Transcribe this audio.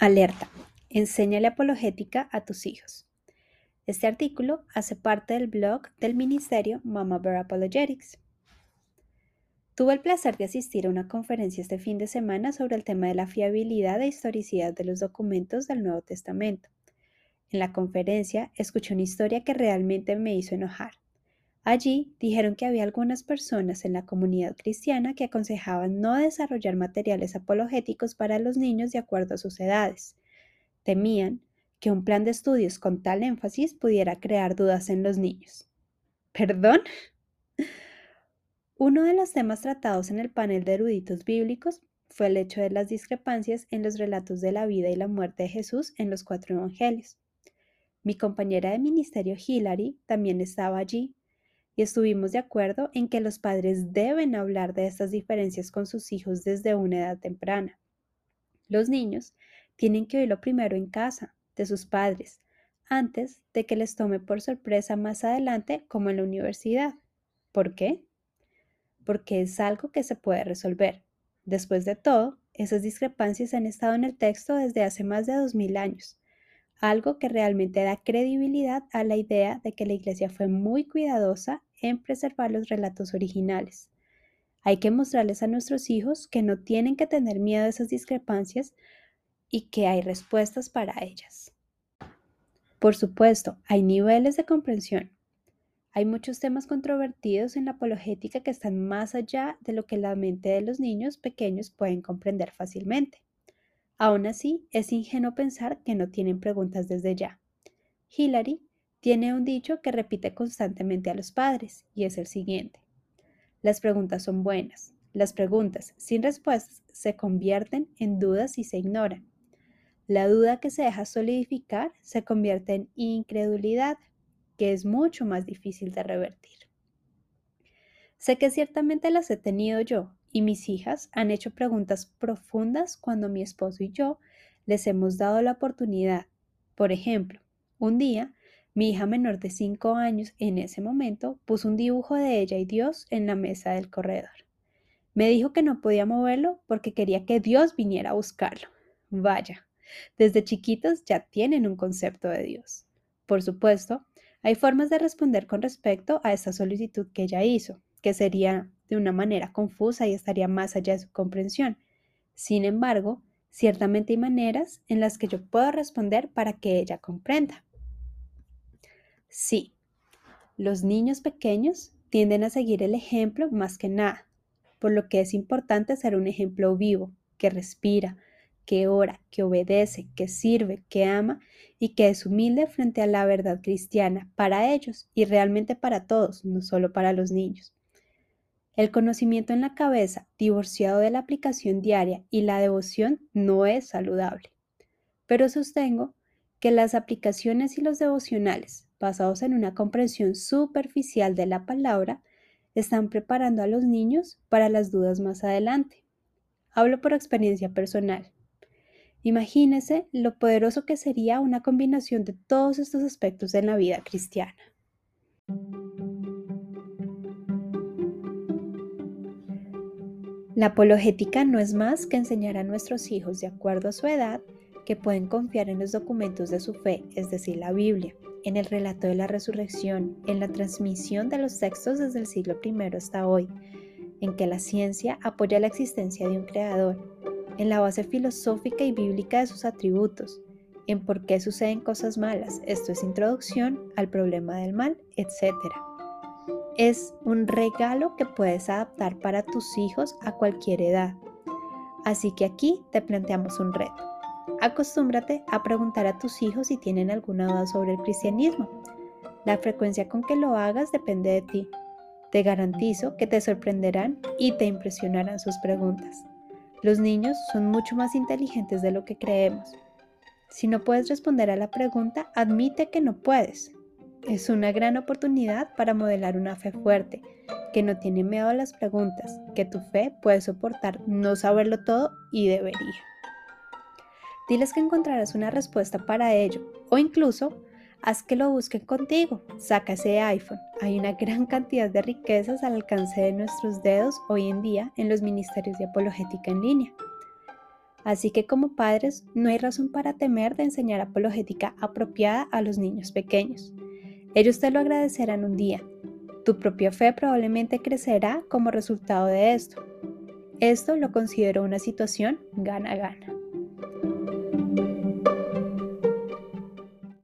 Alerta. Enséñale apologética a tus hijos. Este artículo hace parte del blog del Ministerio Mama Bear Apologetics. Tuve el placer de asistir a una conferencia este fin de semana sobre el tema de la fiabilidad e historicidad de los documentos del Nuevo Testamento. En la conferencia escuché una historia que realmente me hizo enojar. Allí dijeron que había algunas personas en la comunidad cristiana que aconsejaban no desarrollar materiales apologéticos para los niños de acuerdo a sus edades. Temían que un plan de estudios con tal énfasis pudiera crear dudas en los niños. ¿Perdón? Uno de los temas tratados en el panel de eruditos bíblicos fue el hecho de las discrepancias en los relatos de la vida y la muerte de Jesús en los cuatro evangelios. Mi compañera de ministerio Hilary también estaba allí y estuvimos de acuerdo en que los padres deben hablar de estas diferencias con sus hijos desde una edad temprana. Los niños tienen que oírlo primero en casa, de sus padres, antes de que les tome por sorpresa más adelante como en la universidad. ¿Por qué? porque es algo que se puede resolver. Después de todo, esas discrepancias han estado en el texto desde hace más de 2000 años, algo que realmente da credibilidad a la idea de que la Iglesia fue muy cuidadosa en preservar los relatos originales. Hay que mostrarles a nuestros hijos que no tienen que tener miedo a esas discrepancias y que hay respuestas para ellas. Por supuesto, hay niveles de comprensión. Hay muchos temas controvertidos en la apologética que están más allá de lo que la mente de los niños pequeños pueden comprender fácilmente. Aún así, es ingenuo pensar que no tienen preguntas desde ya. Hillary tiene un dicho que repite constantemente a los padres y es el siguiente. Las preguntas son buenas. Las preguntas sin respuestas se convierten en dudas y se ignoran. La duda que se deja solidificar se convierte en incredulidad que es mucho más difícil de revertir. Sé que ciertamente las he tenido yo y mis hijas han hecho preguntas profundas cuando mi esposo y yo les hemos dado la oportunidad. Por ejemplo, un día mi hija menor de 5 años en ese momento puso un dibujo de ella y Dios en la mesa del corredor. Me dijo que no podía moverlo porque quería que Dios viniera a buscarlo. Vaya, desde chiquitos ya tienen un concepto de Dios. Por supuesto, hay formas de responder con respecto a esta solicitud que ella hizo, que sería de una manera confusa y estaría más allá de su comprensión. Sin embargo, ciertamente hay maneras en las que yo puedo responder para que ella comprenda. Sí, los niños pequeños tienden a seguir el ejemplo más que nada, por lo que es importante ser un ejemplo vivo, que respira, que ora, que obedece, que sirve, que ama y que es humilde frente a la verdad cristiana para ellos y realmente para todos, no solo para los niños. El conocimiento en la cabeza, divorciado de la aplicación diaria y la devoción, no es saludable. Pero sostengo que las aplicaciones y los devocionales, basados en una comprensión superficial de la palabra, están preparando a los niños para las dudas más adelante. Hablo por experiencia personal. Imagínese lo poderoso que sería una combinación de todos estos aspectos en la vida cristiana. La apologética no es más que enseñar a nuestros hijos de acuerdo a su edad que pueden confiar en los documentos de su fe, es decir, la Biblia, en el relato de la resurrección, en la transmisión de los textos desde el siglo I hasta hoy, en que la ciencia apoya la existencia de un creador, en la base filosófica y bíblica de sus atributos, en por qué suceden cosas malas, esto es introducción al problema del mal, etc. Es un regalo que puedes adaptar para tus hijos a cualquier edad. Así que aquí te planteamos un reto. Acostúmbrate a preguntar a tus hijos si tienen alguna duda sobre el cristianismo. La frecuencia con que lo hagas depende de ti. Te garantizo que te sorprenderán y te impresionarán sus preguntas. Los niños son mucho más inteligentes de lo que creemos. Si no puedes responder a la pregunta, admite que no puedes. Es una gran oportunidad para modelar una fe fuerte, que no tiene miedo a las preguntas, que tu fe puede soportar no saberlo todo y debería. Diles que encontrarás una respuesta para ello, o incluso haz que lo busquen contigo. Saca ese iPhone. Hay una gran cantidad de riquezas al alcance de nuestros dedos hoy en día en los ministerios de apologética en línea. Así que como padres no hay razón para temer de enseñar apologética apropiada a los niños pequeños. Ellos te lo agradecerán un día. Tu propia fe probablemente crecerá como resultado de esto. Esto lo considero una situación gana-gana.